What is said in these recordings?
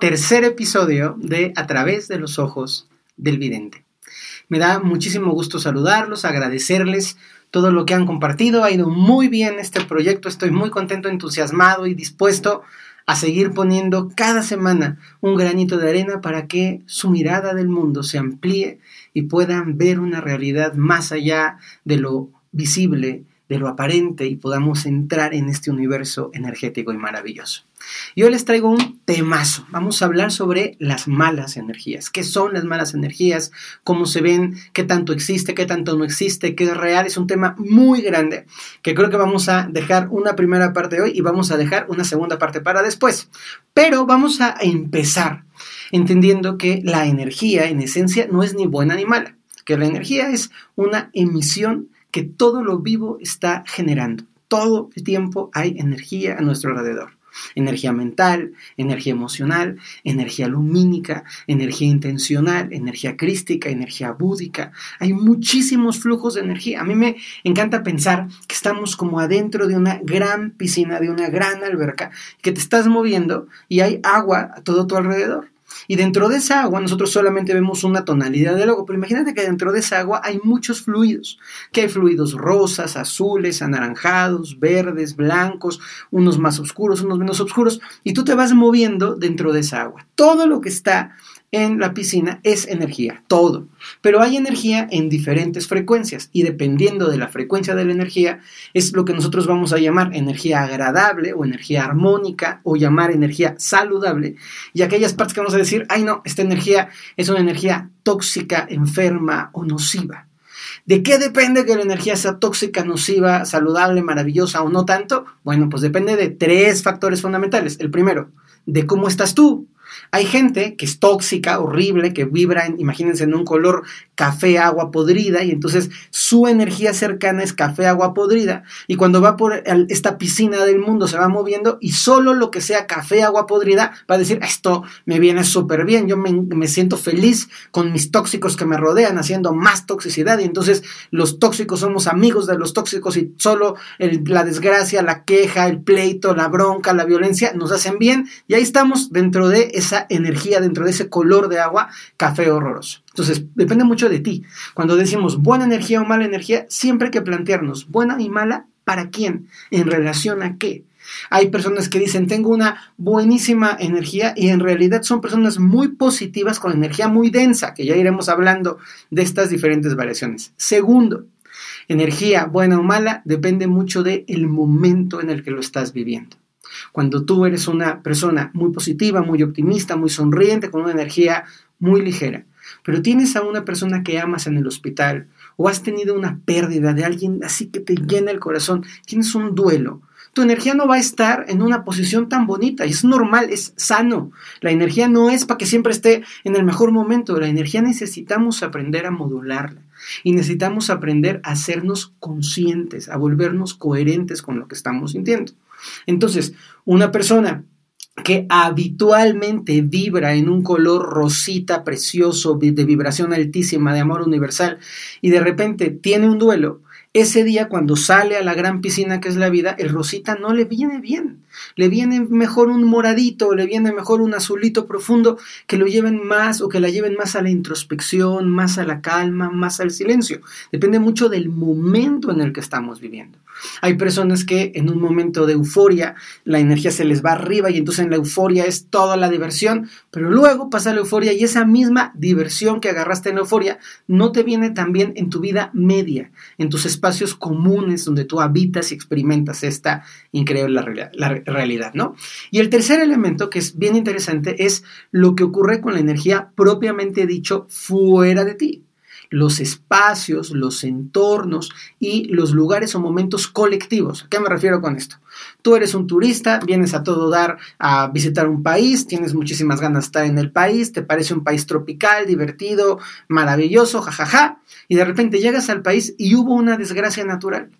tercer episodio de A través de los ojos del vidente. Me da muchísimo gusto saludarlos, agradecerles todo lo que han compartido. Ha ido muy bien este proyecto, estoy muy contento, entusiasmado y dispuesto a seguir poniendo cada semana un granito de arena para que su mirada del mundo se amplíe y puedan ver una realidad más allá de lo visible, lo aparente y podamos entrar en este universo energético y maravilloso. Y hoy les traigo un temazo. Vamos a hablar sobre las malas energías. ¿Qué son las malas energías? ¿Cómo se ven? ¿Qué tanto existe? ¿Qué tanto no existe? ¿Qué es real? Es un tema muy grande que creo que vamos a dejar una primera parte hoy y vamos a dejar una segunda parte para después. Pero vamos a empezar entendiendo que la energía en esencia no es ni buena ni mala, que la energía es una emisión que todo lo vivo está generando. Todo el tiempo hay energía a nuestro alrededor. Energía mental, energía emocional, energía lumínica, energía intencional, energía crística, energía búdica. Hay muchísimos flujos de energía. A mí me encanta pensar que estamos como adentro de una gran piscina, de una gran alberca, que te estás moviendo y hay agua a todo tu alrededor. Y dentro de esa agua nosotros solamente vemos una tonalidad del agua, pero imagínate que dentro de esa agua hay muchos fluidos, que hay fluidos rosas, azules, anaranjados, verdes, blancos, unos más oscuros, unos menos oscuros, y tú te vas moviendo dentro de esa agua. Todo lo que está en la piscina es energía, todo. Pero hay energía en diferentes frecuencias y dependiendo de la frecuencia de la energía es lo que nosotros vamos a llamar energía agradable o energía armónica o llamar energía saludable. Y aquellas partes que vamos a decir, ay no, esta energía es una energía tóxica, enferma o nociva. ¿De qué depende que la energía sea tóxica, nociva, saludable, maravillosa o no tanto? Bueno, pues depende de tres factores fundamentales. El primero, de cómo estás tú. Hay gente que es tóxica, horrible, que vibra, en, imagínense, en un color café, agua podrida, y entonces su energía cercana es café, agua podrida, y cuando va por esta piscina del mundo se va moviendo y solo lo que sea café, agua podrida va a decir, esto me viene súper bien, yo me, siento feliz con mis tóxicos que me rodean, haciendo más toxicidad, y entonces los tóxicos somos amigos de los tóxicos y solo la desgracia, la queja, el pleito, la bronca, la violencia nos hacen bien, y ahí estamos dentro de esa energía, dentro de ese color de agua, café horroroso. Entonces, depende mucho de ti. Cuando decimos buena energía o mala energía, siempre hay que plantearnos buena y mala para quién, en relación a qué. Hay personas que dicen, tengo una buenísima energía y en realidad son personas muy positivas con energía muy densa, que ya iremos hablando de estas diferentes variaciones. Segundo, energía buena o mala depende mucho del el momento en el que lo estás viviendo. Cuando tú eres una persona muy positiva, muy optimista, muy sonriente, con una energía muy ligera, pero tienes a una persona que amas en el hospital o has tenido una pérdida de alguien así que te llena el corazón, tienes un duelo, tu energía no va a estar en una posición tan bonita es normal, es sano. La energía no es para que siempre esté en el mejor momento, la energía necesitamos aprender a modularla y necesitamos aprender a hacernos conscientes, a volvernos coherentes con lo que estamos sintiendo. Entonces, una persona que habitualmente vibra en un color rosita precioso, de vibración altísima, de amor universal, y de repente tiene un duelo, ese día cuando sale a la gran piscina que es la vida, el rosita no le viene bien. Le viene mejor un moradito, le viene mejor un azulito profundo que lo lleven más o que la lleven más a la introspección, más a la calma, más al silencio. Depende mucho del momento en el que estamos viviendo. Hay personas que en un momento de euforia la energía se les va arriba y entonces en la euforia es toda la diversión, pero luego pasa la euforia y esa misma diversión que agarraste en la euforia no te viene también en tu vida media, en tus comunes donde tú habitas y experimentas esta increíble realidad, la realidad, ¿no? Y el tercer elemento que es bien interesante es lo que ocurre con la energía propiamente dicho fuera de ti. Los espacios, los entornos y los lugares o momentos colectivos. ¿A qué me refiero con esto? Tú eres un turista, vienes a todo dar a visitar un país, tienes muchísimas ganas de estar en el país, te parece un país tropical, divertido, maravilloso, jajaja, y de repente llegas al país y hubo una desgracia natural.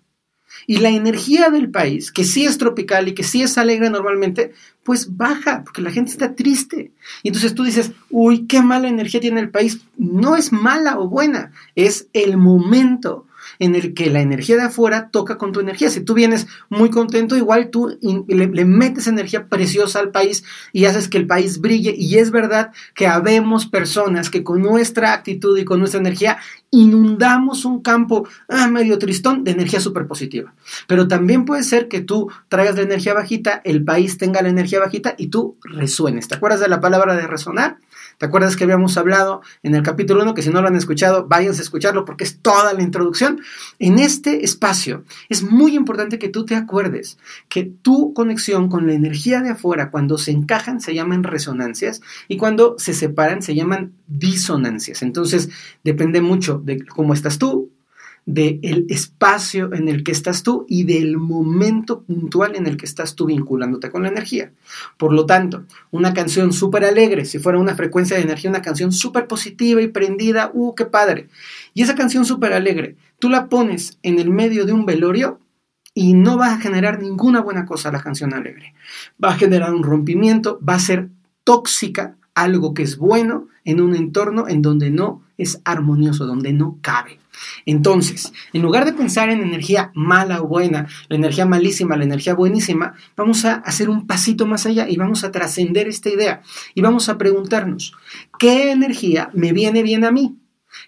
Y la energía del país, que sí es tropical y que sí es alegre normalmente, pues baja, porque la gente está triste. Y entonces tú dices, uy, qué mala energía tiene el país. No es mala o buena, es el momento en el que la energía de afuera toca con tu energía. Si tú vienes muy contento, igual tú le, metes energía preciosa al país y haces que el país brille. Y es verdad que habemos personas que con nuestra actitud y con nuestra energía inundamos un campo ah, medio tristón de energía súper positiva. Pero también puede ser que tú traigas la energía bajita, el país tenga la energía bajita y tú resuenes. ¿Te acuerdas de la palabra de resonar? ¿Te acuerdas que habíamos hablado en el capítulo 1? Que si no lo han escuchado, váyanse a escucharlo porque es toda la introducción. En este espacio es muy importante que tú te acuerdes que tu conexión con la energía de afuera, cuando se encajan, se llaman resonancias y cuando se separan, se llaman disonancias. Entonces, depende mucho de cómo estás tú, del espacio en el que estás tú y del momento puntual en el que estás tú vinculándote con la energía. Por lo tanto, una canción súper alegre, si fuera una frecuencia de energía, una canción súper positiva y prendida, ¡uh, qué padre! Y esa canción súper alegre, tú la pones en el medio de un velorio y no va a generar ninguna buena cosa la canción alegre. Va a generar un rompimiento, va a ser tóxica, algo que es bueno en un entorno en donde no es armonioso, donde no cabe. Entonces, en lugar de pensar en energía mala o buena, la energía malísima, la energía buenísima, vamos a hacer un pasito más allá y vamos a trascender esta idea y vamos a preguntarnos, ¿qué energía me viene bien a mí?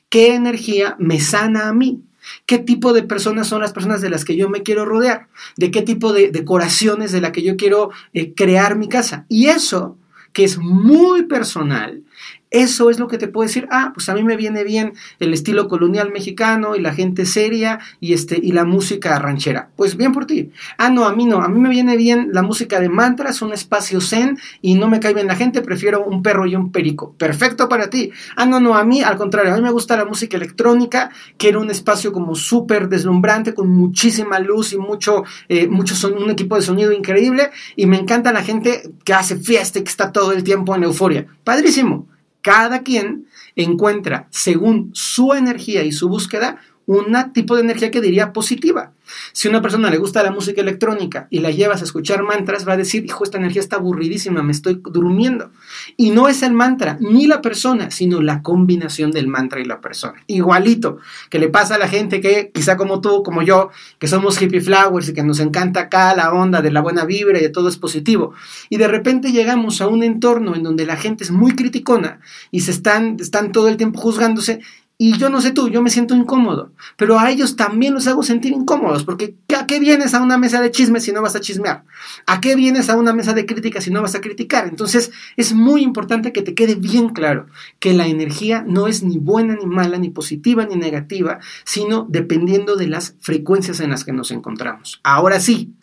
¿Qué energía me sana a mí? ¿Qué tipo de personas son las personas de las que yo me quiero rodear? ¿De qué tipo de decoraciones de la que yo quiero eh, crear mi casa? Y eso, que es muy personal, eso es lo que te puedo decir, ah, pues a mí me viene bien el estilo colonial mexicano y la gente seria y, este, y la música ranchera. Pues bien por ti. Ah, no, a mí no, a mí me viene bien la música de mantras, un espacio zen y no me cae bien la gente, prefiero un perro y un perico. Perfecto para ti. Ah, no, no, a mí al contrario, a mí me gusta la música electrónica, quiero un espacio como súper deslumbrante con muchísima luz y mucho, eh, mucho son, un equipo de sonido increíble y me encanta la gente que hace fiesta y que está todo el tiempo en euforia. Padrísimo cada quien encuentra, según su energía y su búsqueda, un tipo de energía que diría positiva. Si a una persona le gusta la música electrónica y la llevas a escuchar mantras, va a decir, hijo, esta energía está aburridísima, me estoy durmiendo. Y no es el mantra, ni la persona, sino la combinación del mantra y la persona. Igualito que le pasa a la gente que, quizá como tú, como yo, que somos hippie flowers y que nos encanta acá la onda de la buena vibra y de todo es positivo. Y de repente llegamos a un entorno en donde la gente es muy criticona y se están, están todo el tiempo juzgándose y yo no sé tú, yo me siento incómodo, pero a ellos también los hago sentir incómodos, porque ¿a qué vienes a una mesa de chismes si no vas a chismear? ¿A qué vienes a una mesa de crítica si no vas a criticar? Entonces es muy importante que te quede bien claro que la energía no es ni buena ni mala, ni positiva ni negativa, sino dependiendo de las frecuencias en las que nos encontramos. Ahora sí,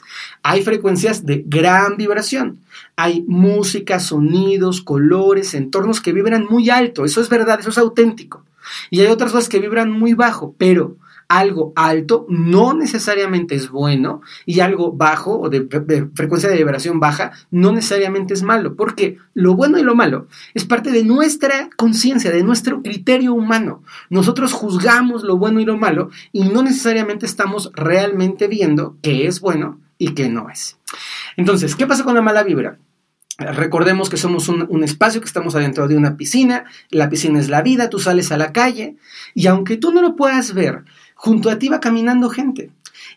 hay frecuencias de gran vibración. Hay música, sonidos, colores, entornos que vibran muy alto. Eso es verdad, eso es auténtico. Y hay otras cosas que vibran muy bajo, pero algo alto no necesariamente es bueno y algo bajo o de, frecuencia de vibración baja no necesariamente es malo, porque lo bueno y lo malo es parte de nuestra conciencia, de nuestro criterio humano. Nosotros juzgamos lo bueno y lo malo y no necesariamente estamos realmente viendo qué es bueno y qué no es. Entonces, ¿qué pasa con la mala vibra? Recordemos que somos un, espacio, que estamos adentro de una piscina, la piscina es la vida, tú sales a la calle y aunque tú no lo puedas ver, junto a ti va caminando gente.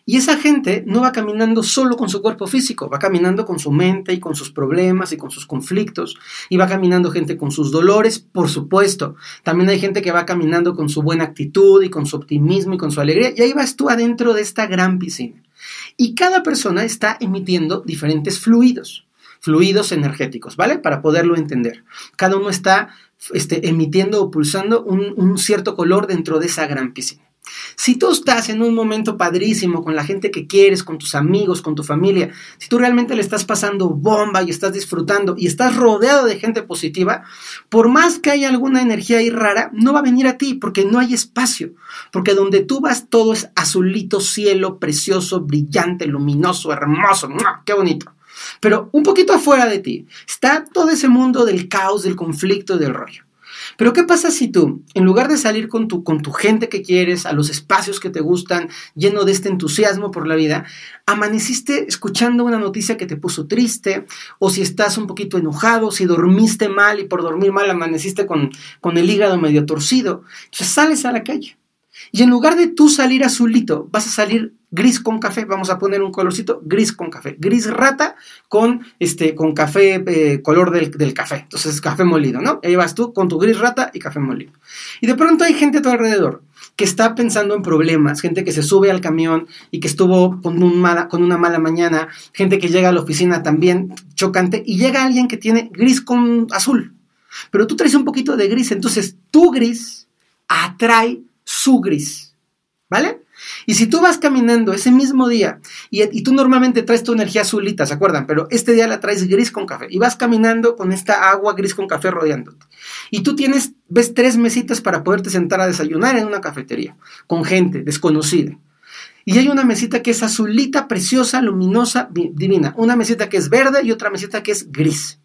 Y esa gente no va caminando solo con su cuerpo físico, va caminando con su mente y con sus problemas y con sus conflictos. Y va caminando gente con sus dolores, por supuesto. También hay gente que va caminando con su buena actitud y con su optimismo y con su alegría. Y ahí vas tú adentro de esta gran piscina. Y cada persona está emitiendo diferentes fluidos fluidos energéticos, ¿vale? Para poderlo entender. Cada uno está este, emitiendo o pulsando un, un cierto color dentro de esa gran piscina. Si tú estás en un momento padrísimo con la gente que quieres, con tus amigos, con tu familia, si tú realmente le estás pasando bomba y estás disfrutando y estás rodeado de gente positiva, por más que haya alguna energía ahí rara, no va a venir a ti porque no hay espacio. Porque donde tú vas todo es azulito, cielo, precioso, brillante, luminoso, hermoso. ¡Qué bonito! Pero un poquito afuera de ti está todo ese mundo del caos, del conflicto, del rollo. Pero ¿qué pasa si tú, en lugar de salir con tu, con tu gente que quieres, a los espacios que te gustan, lleno de este entusiasmo por la vida, amaneciste escuchando una noticia que te puso triste, o si estás un poquito enojado, si dormiste mal y por dormir mal amaneciste con, con el hígado medio torcido, entonces sales a la calle. Y en lugar de tú salir azulito, vas a salir gris con café, vamos a poner un colorcito gris con café, gris rata con, este, con café, eh, color del, del, café, entonces café molido, ¿no? Ahí vas tú con tu gris rata y café molido. Y de pronto hay gente a tu alrededor que está pensando en problemas, gente que se sube al camión y que estuvo con, mala, con una mala mañana, gente que llega a la oficina también chocante y llega alguien que tiene gris con azul, pero tú traes un poquito de gris, entonces tu gris atrae su gris, ¿vale? Y si tú vas caminando ese mismo día y, tú normalmente traes tu energía azulita, ¿se acuerdan? Pero este día la traes gris con café y vas caminando con esta agua gris con café rodeándote. Y tú tienes, ves tres mesitas para poderte sentar a desayunar en una cafetería con gente desconocida. Y hay una mesita que es azulita, preciosa, luminosa, divina. Una mesita que es verde y otra mesita que es gris.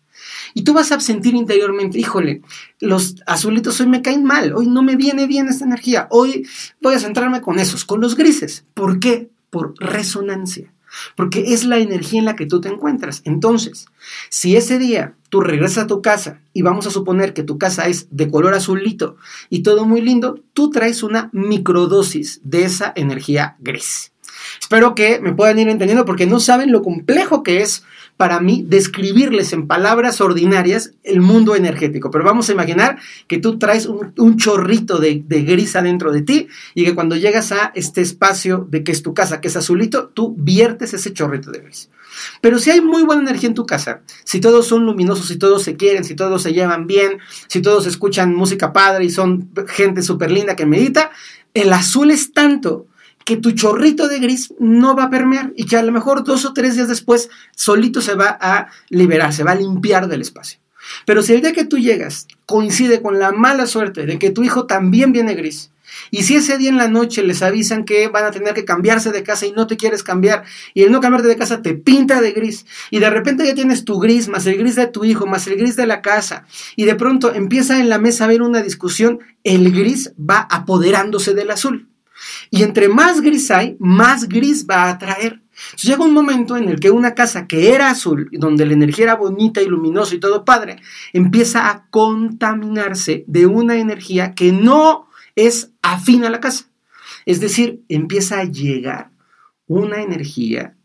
Y tú vas a sentir interiormente, híjole, los azulitos hoy me caen mal, hoy no me viene bien esta energía, hoy voy a centrarme con esos, con los grises. ¿Por qué? Por resonancia. Porque es la energía en la que tú te encuentras. Entonces, si ese día tú regresas a tu casa y vamos a suponer que tu casa es de color azulito y todo muy lindo, tú traes una microdosis de esa energía gris. Espero que me puedan ir entendiendo porque no saben lo complejo que es para mí describirles en palabras ordinarias el mundo energético. Pero vamos a imaginar que tú traes un, chorrito de, de, gris adentro de ti y que cuando llegas a este espacio de que es tu casa, que es azulito, tú viertes ese chorrito de gris. Pero si hay muy buena energía en tu casa, si todos son luminosos, si todos se quieren, si todos se llevan bien, si todos escuchan música padre y son gente súper linda que medita, el azul es tanto que tu chorrito de gris no va a permear y que a lo mejor dos o tres días después solito se va a liberar, se va a limpiar del espacio. Pero si el día que tú llegas coincide con la mala suerte de que tu hijo también viene gris, y si ese día en la noche les avisan que van a tener que cambiarse de casa y no te quieres cambiar, y el no cambiarte de casa te pinta de gris, y de repente ya tienes tu gris, más el gris de tu hijo, más el gris de la casa, y de pronto empieza en la mesa a haber una discusión, el gris va apoderándose del azul. Y entre más gris hay, más gris va a atraer. llega un momento en el que una casa que era azul, donde la energía era bonita y luminosa y todo padre, empieza a contaminarse de una energía que no es afín a la casa. Es decir, empieza a llegar una energía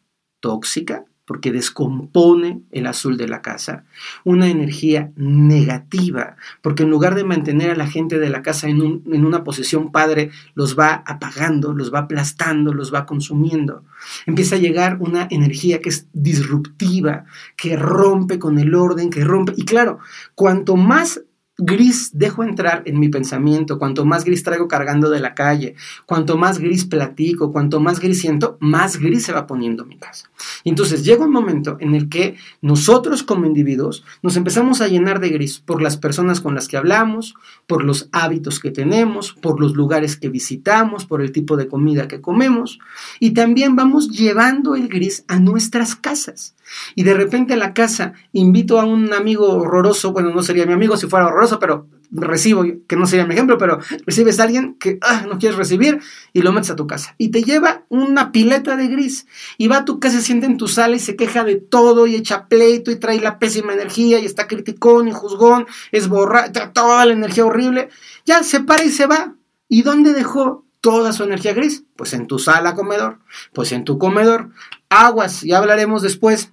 tóxica, porque descompone el azul de la casa, una energía negativa, porque en lugar de mantener a la gente de la casa en, una posición padre, los va apagando, los va aplastando, los va consumiendo. Empieza a llegar una energía que es disruptiva, que rompe con el orden, que rompe. Y claro, cuanto más gris dejo entrar en mi pensamiento, cuanto más gris traigo cargando de la calle, cuanto más gris platico, cuanto más gris siento, más gris se va poniendo mi casa. entonces llega un momento en el que nosotros como individuos nos empezamos a llenar de gris por las personas con las que hablamos, por los hábitos que tenemos, por los lugares que visitamos, por el tipo de comida que comemos y también vamos llevando el gris a nuestras casas. Y de repente a la casa invito a un amigo horroroso, bueno, no sería mi amigo si fuera horroroso, pero recibo, que no sería mi ejemplo, pero recibes a alguien que ah, no quieres recibir y lo metes a tu casa. Y te lleva una pileta de gris. Y va a tu casa, se siente en tu sala y se queja de todo y echa pleito y trae la pésima energía y está criticón y juzgón, es borra, toda la energía horrible. Ya se para y se va. ¿Y dónde dejó toda su energía gris? Pues en tu sala comedor, pues en tu comedor. Aguas, ya hablaremos después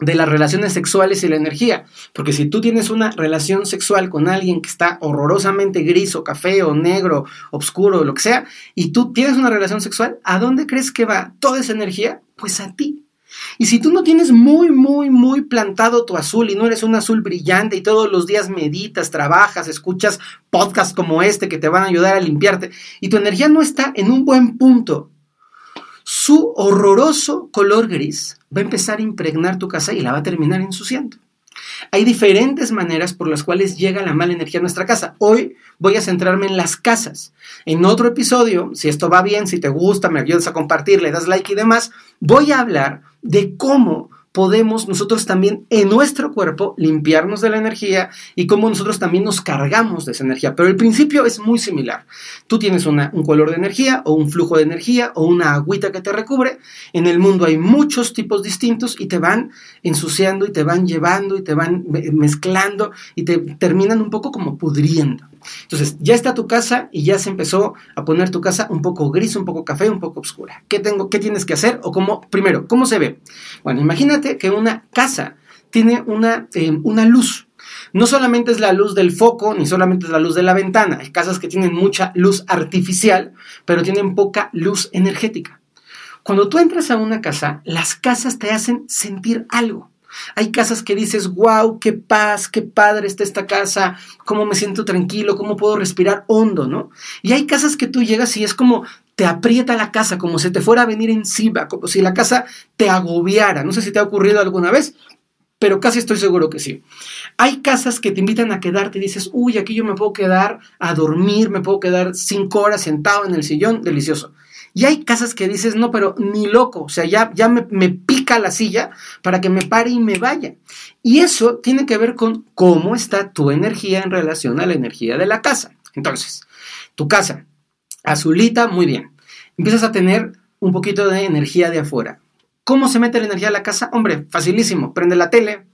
de las relaciones sexuales y la energía. Porque si tú tienes una relación sexual con alguien que está horrorosamente gris o café o negro, oscuro, lo que sea, y tú tienes una relación sexual, ¿a dónde crees que va toda esa energía? Pues a ti. Y si tú no tienes muy, muy, muy plantado tu azul y no eres un azul brillante y todos los días meditas, trabajas, escuchas podcasts como este que te van a ayudar a limpiarte y tu energía no está en un buen punto, su horroroso color gris va a empezar a impregnar tu casa y la va a terminar ensuciando. Hay diferentes maneras por las cuales llega la mala energía a nuestra casa. Hoy voy a centrarme en las casas. En otro episodio, si esto va bien, si te gusta, me ayudas a compartir, le das like y demás, voy a hablar de cómo podemos nosotros también en nuestro cuerpo limpiarnos de la energía y cómo nosotros también nos cargamos de esa energía. Pero el principio es muy similar. Tú tienes un color de energía o un flujo de energía o una agüita que te recubre. En el mundo hay muchos tipos distintos y te van ensuciando y te van llevando y te van mezclando y te terminan un poco como pudriendo. Entonces, ya está tu casa y ya se empezó a poner tu casa un poco gris, un poco café, un poco oscura. ¿Qué, tengo, qué tienes que hacer? O cómo, primero, ¿cómo se ve? Bueno, imagínate que una casa tiene una, eh, una luz. No solamente es la luz del foco, ni solamente es la luz de la ventana. Hay casas que tienen mucha luz artificial, pero tienen poca luz energética. Cuando tú entras a una casa, las casas te hacen sentir algo. Hay casas que dices, wow, qué paz, qué padre está esta casa, cómo me siento tranquilo, cómo puedo respirar hondo, ¿no? Y hay casas que tú llegas y es como te aprieta la casa, como si te fuera a venir encima, como si la casa te agobiara. No sé si te ha ocurrido alguna vez, pero casi estoy seguro que sí. Hay casas que te invitan a quedarte y dices, uy, aquí yo me puedo quedar a dormir, me puedo quedar cinco horas sentado en el sillón, delicioso. Y hay casas que dices, no, pero ni loco, o sea, ya, ya me, me pica la silla para que me pare y me vaya. Y eso tiene que ver con cómo está tu energía en relación a la energía de la casa. Entonces, tu casa, azulita, muy bien. Empiezas a tener un poquito de energía de afuera. ¿Cómo se mete la energía a la casa? Hombre, facilísimo. Prende la tele,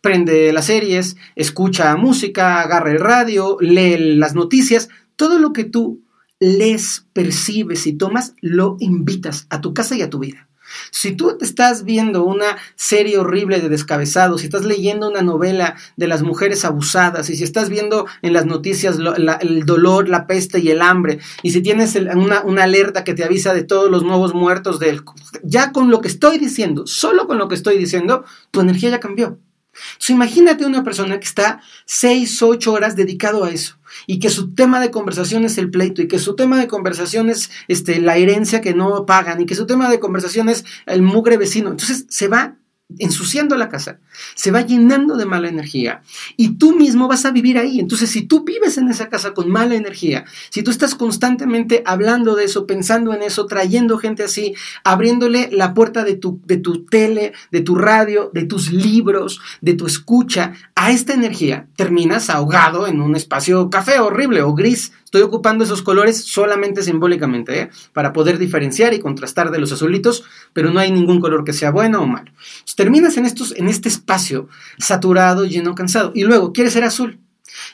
prende las series, escucha música, agarra el radio, lee las noticias. Todo lo que tú les percibes y tomas, lo invitas a tu casa y a tu vida. Si tú te estás viendo una serie horrible de descabezados, si estás leyendo una novela de las mujeres abusadas, y si estás viendo en las noticias el dolor, la peste y el hambre, y si tienes una, una, alerta que te avisa de todos los nuevos muertos, del, ya con lo que estoy diciendo, solo con lo que estoy diciendo, tu energía ya cambió. Entonces imagínate una persona que está seis, ocho horas dedicado a eso y que su tema de conversación es el pleito y que su tema de conversación es este, la herencia que no pagan y que su tema de conversación es el mugre vecino. Entonces se va ensuciando la casa, se va llenando de mala energía y tú mismo vas a vivir ahí. Entonces, si tú vives en esa casa con mala energía, si tú estás constantemente hablando de eso, pensando en eso, trayendo gente así, abriéndole la puerta de tu, de tu tele, de tu radio, de tus libros, de tu escucha a esta energía, terminas ahogado en un espacio café horrible o gris Estoy ocupando esos colores solamente simbólicamente, ¿eh? para poder diferenciar y contrastar de los azulitos, pero no hay ningún color que sea bueno o malo. terminas en, estos, en este espacio saturado, lleno, cansado, y luego quieres ser azul.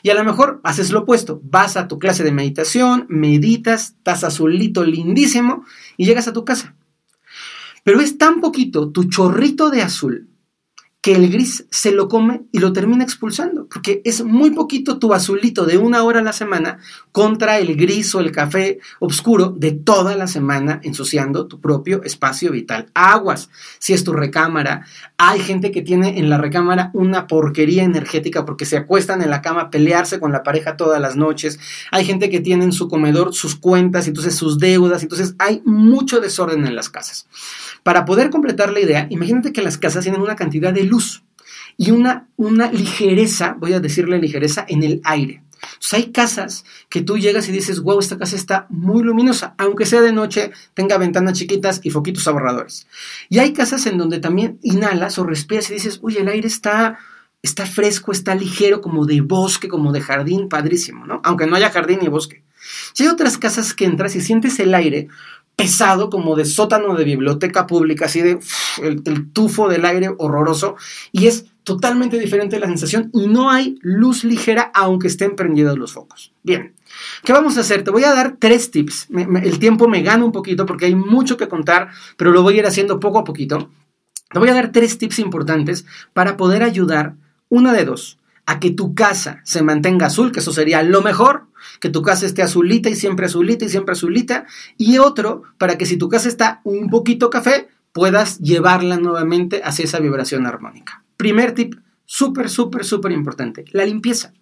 Y a lo mejor haces lo opuesto, vas a tu clase de meditación, meditas, estás azulito lindísimo y llegas a tu casa. Pero es tan poquito tu chorrito de azul que el gris se lo come y lo termina expulsando, porque es muy poquito tu azulito de una hora a la semana contra el gris o el café oscuro de toda la semana ensuciando tu propio espacio vital. Aguas, si es tu recámara, hay gente que tiene en la recámara una porquería energética porque se acuestan en la cama a pelearse con la pareja todas las noches, hay gente que tiene en su comedor sus cuentas, entonces sus deudas, entonces hay mucho desorden en las casas. Para poder completar la idea, imagínate que las casas tienen una cantidad de luz y una, una ligereza, voy a decirle ligereza, en el aire. Hay casas que tú llegas y dices, wow, esta casa está muy luminosa, aunque sea de noche, tenga ventanas chiquitas y foquitos ahorradores. Y hay casas en donde también inhalas o respiras y dices, uy, el aire está, está fresco, está ligero, como de bosque, como de jardín, padrísimo, ¿no? Aunque no haya jardín ni bosque. Si hay otras casas que entras y sientes el aire pesado como de sótano de biblioteca pública, así de el, tufo del aire horroroso, y es totalmente diferente la sensación y no hay luz ligera aunque estén prendidos los focos. Bien, ¿qué vamos a hacer? Te voy a dar tres tips. el tiempo me gana un poquito porque hay mucho que contar, pero lo voy a ir haciendo poco a poquito. Te voy a dar tres tips importantes para poder ayudar, una de dos, a que tu casa se mantenga azul, que eso sería lo mejor, que tu casa esté azulita y siempre azulita y siempre azulita, y otro para que si tu casa está un poquito café, puedas llevarla nuevamente hacia esa vibración armónica. Primer tip, súper, súper, súper importante, la limpieza.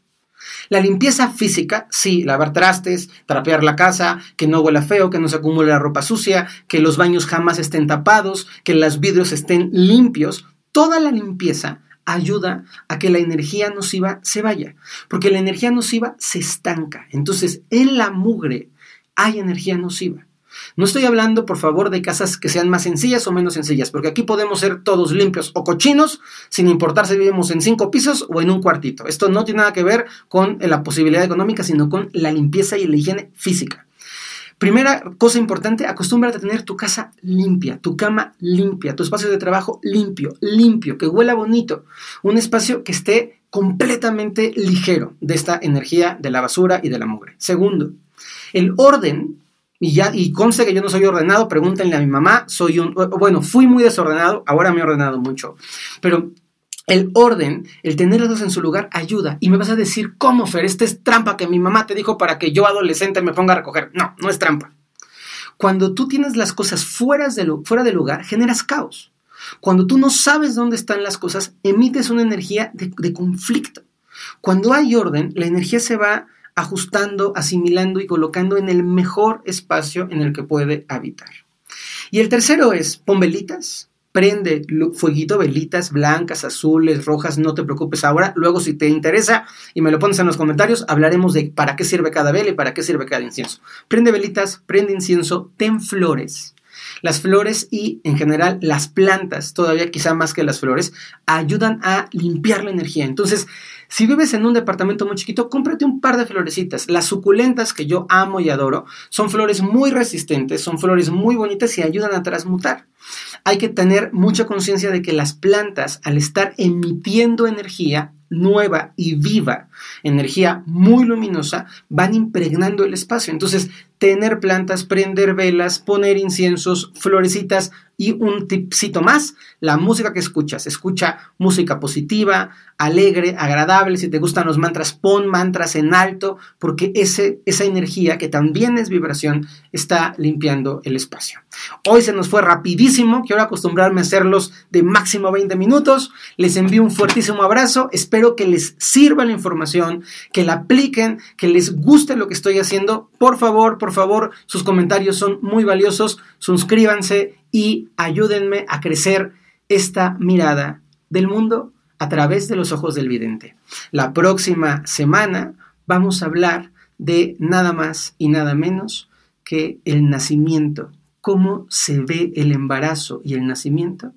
La limpieza física, sí, lavar trastes, trapear la casa, que no huela feo, que no se acumule la ropa sucia, que los baños jamás estén tapados, que los vidrios estén limpios, toda la limpieza ayuda a que la energía nociva se vaya, porque la energía nociva se estanca. Entonces, en la mugre hay energía nociva. No estoy hablando, por favor, de casas que sean más sencillas o menos sencillas, porque aquí podemos ser todos limpios o cochinos, sin importar si vivimos en cinco pisos o en un cuartito. Esto no tiene nada que ver con la posibilidad económica, sino con la limpieza y la higiene física. Primera cosa importante, acostúmbrate a tener tu casa limpia, tu cama limpia, tu espacio de trabajo limpio, limpio, que huela bonito, un espacio que esté completamente ligero de esta energía de la basura y de la mugre. Segundo, el orden y ya, y conste que yo no soy ordenado, pregúntenle a mi mamá, soy un, bueno, fui muy desordenado, ahora me he ordenado mucho, pero el orden, el tener las en su lugar ayuda. Y me vas a decir, ¿cómo, Fer? Esta es trampa que mi mamá te dijo para que yo adolescente me ponga a recoger. No, no es trampa. Cuando tú tienes las cosas fuera de, de lugar, generas caos. Cuando tú no sabes dónde están las cosas, emites una energía de conflicto. Cuando hay orden, la energía se va ajustando, asimilando y colocando en el mejor espacio en el que puede habitar. Y el tercero es, pon velitas, prende fueguito, velitas blancas, azules, rojas, no te preocupes ahora. Luego, si te interesa y me lo pones en los comentarios, hablaremos de para qué sirve cada vela y para qué sirve cada incienso. Prende velitas, prende incienso, ten flores. Las flores y en general las plantas, todavía quizá más que las flores, ayudan a limpiar la energía. Entonces, si vives en un departamento muy chiquito, cómprate un par de florecitas. Las suculentas que yo amo y adoro son flores muy resistentes, son flores muy bonitas y ayudan a transmutar. Hay que tener mucha conciencia de que las plantas, al estar emitiendo energía, nueva y viva, energía muy luminosa, van impregnando el espacio. Entonces, tener plantas, prender velas, poner inciensos, florecitas y un tipcito más, la música que escuchas. Escucha música positiva, alegre, agradable. Si te gustan los mantras, pon mantras en alto, porque ese, esa energía, que también es vibración, está limpiando el espacio. Hoy se nos fue rapidísimo. Quiero acostumbrarme a hacerlos de máximo 20 minutos. Les envío un fuertísimo abrazo. Espero que les sirva la información, que la apliquen, que les guste lo que estoy haciendo. Por favor, por favor, sus comentarios son muy valiosos. Suscríbanse y ayúdenme a crecer esta mirada del mundo a través de los ojos del vidente. La próxima semana vamos a hablar de nada más y nada menos que el nacimiento, cómo se ve el embarazo y el nacimiento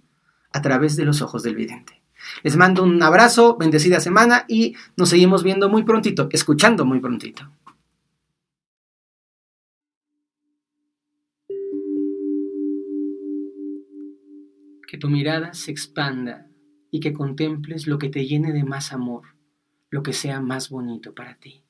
a través de los ojos del vidente. Les mando un abrazo, bendecida semana y nos seguimos viendo muy prontito, escuchando muy prontito. Que tu mirada se expanda y que contemples lo que te llene de más amor, lo que sea más bonito para ti.